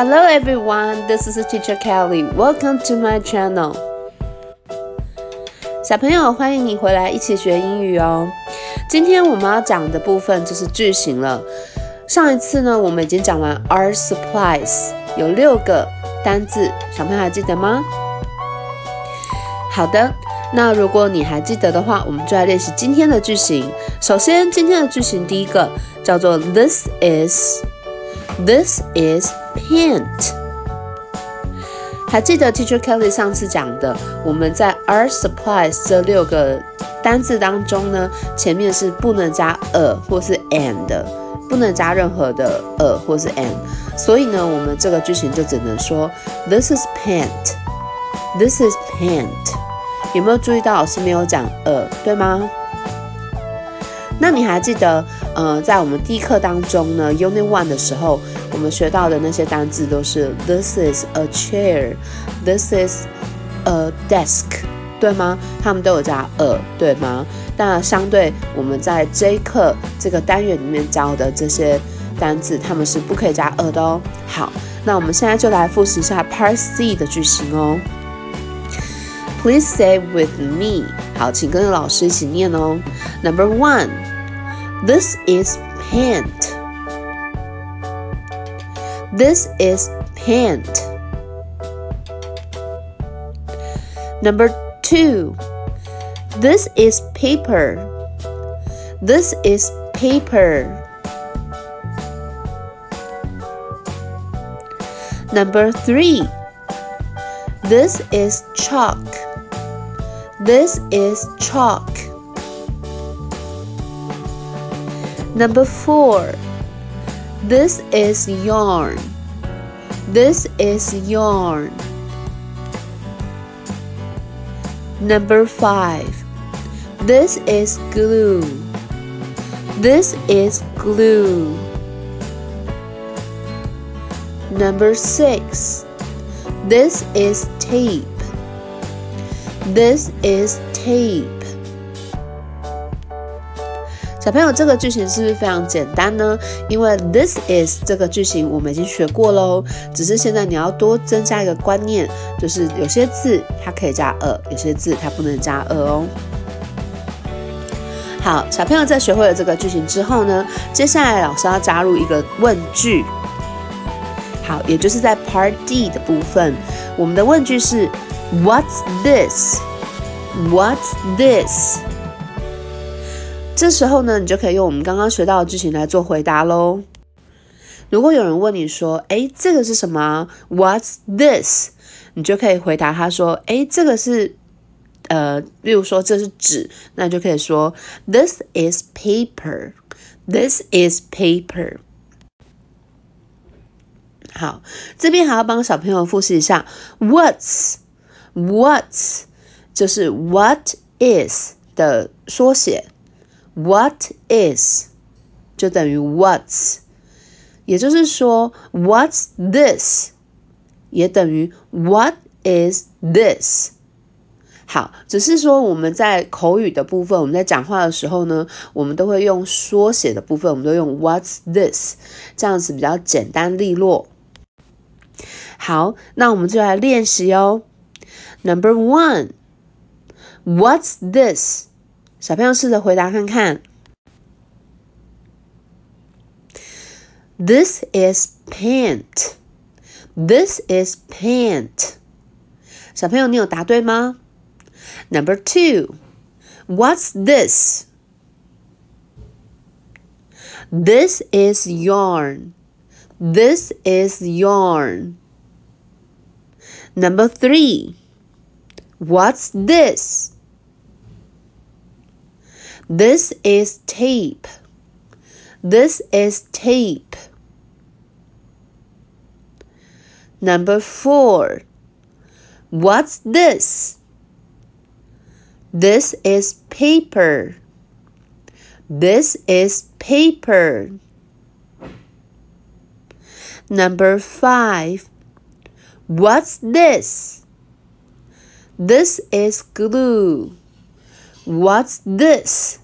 Hello everyone, this is Teacher Kelly. Welcome to my channel. 小朋友，欢迎你回来一起学英语哦。今天我们要讲的部分就是句型了。上一次呢，我们已经讲完 art supplies，有六个单字，小朋友还记得吗？好的，那如果你还记得的话，我们就来练习今天的句型。首先，今天的句型第一个叫做 This is This is paint。还记得 Teacher Kelly 上次讲的，我们在 art supplies 这六个单字当中呢，前面是不能加 a 或是 and 的，不能加任何的 a 或是 and。所以呢，我们这个句型就只能说 This is paint。This is paint。有没有注意到老师没有讲 a，对吗？那你还记得，呃，在我们第一课当中呢，Unit One 的时候，我们学到的那些单字都是 This is a chair，This is a desk，对吗？他们都有加 a，对吗？那相对我们在这一课这个单元里面教的这些单字，他们是不可以加 a 的哦。好，那我们现在就来复习一下 Part C 的句型哦。Please say with me，好，请跟着老师一起念哦。Number one。This is paint. This is paint. Number two. This is paper. This is paper. Number three. This is chalk. This is chalk. Number four. This is yarn. This is yarn. Number five. This is glue. This is glue. Number six. This is tape. This is tape. 小朋友，这个句型是不是非常简单呢？因为 this is 这个句型我们已经学过喽，只是现在你要多增加一个观念，就是有些字它可以加 a，有些字它不能加 a 哦。好，小朋友在学会了这个句型之后呢，接下来老师要加入一个问句。好，也就是在 Part D 的部分，我们的问句是 What's this？What's this？这时候呢，你就可以用我们刚刚学到的句型来做回答喽。如果有人问你说：“哎，这个是什么？”What's this？你就可以回答他说：“哎，这个是……呃，例如说这是纸，那就可以说：“This is paper. This is paper.” 好，这边还要帮小朋友复习一下：“What's？What's？” 就是 “What is” 的缩写。What is 就等于 What's，也就是说 What's this 也等于 What is this。好，只是说我们在口语的部分，我们在讲话的时候呢，我们都会用缩写的部分，我们都用 What's this，这样子比较简单利落。好，那我们就来练习哦。Number one，What's this？小朋友试着回答看看。This is paint. This is paint. 小朋友，你有答对吗？Number two. What's this? This is yarn. This is yarn. Number three. What's this? This is tape. This is tape. Number four. What's this? This is paper. This is paper. Number five. What's this? This is glue. What's this?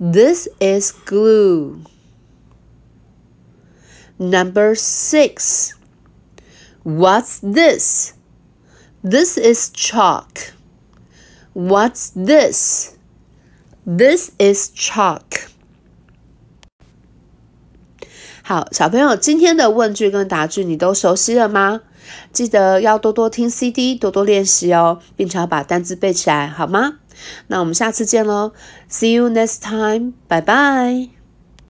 This is glue. Number six. What's this? This is chalk. What's this? This is chalk. 好，小朋友，今天的问句跟答句你都熟悉了吗？记得要多多听 CD，多多练习哦，并且要把单词背起来，好吗？ 那我们下次见喽，See you next time，拜拜。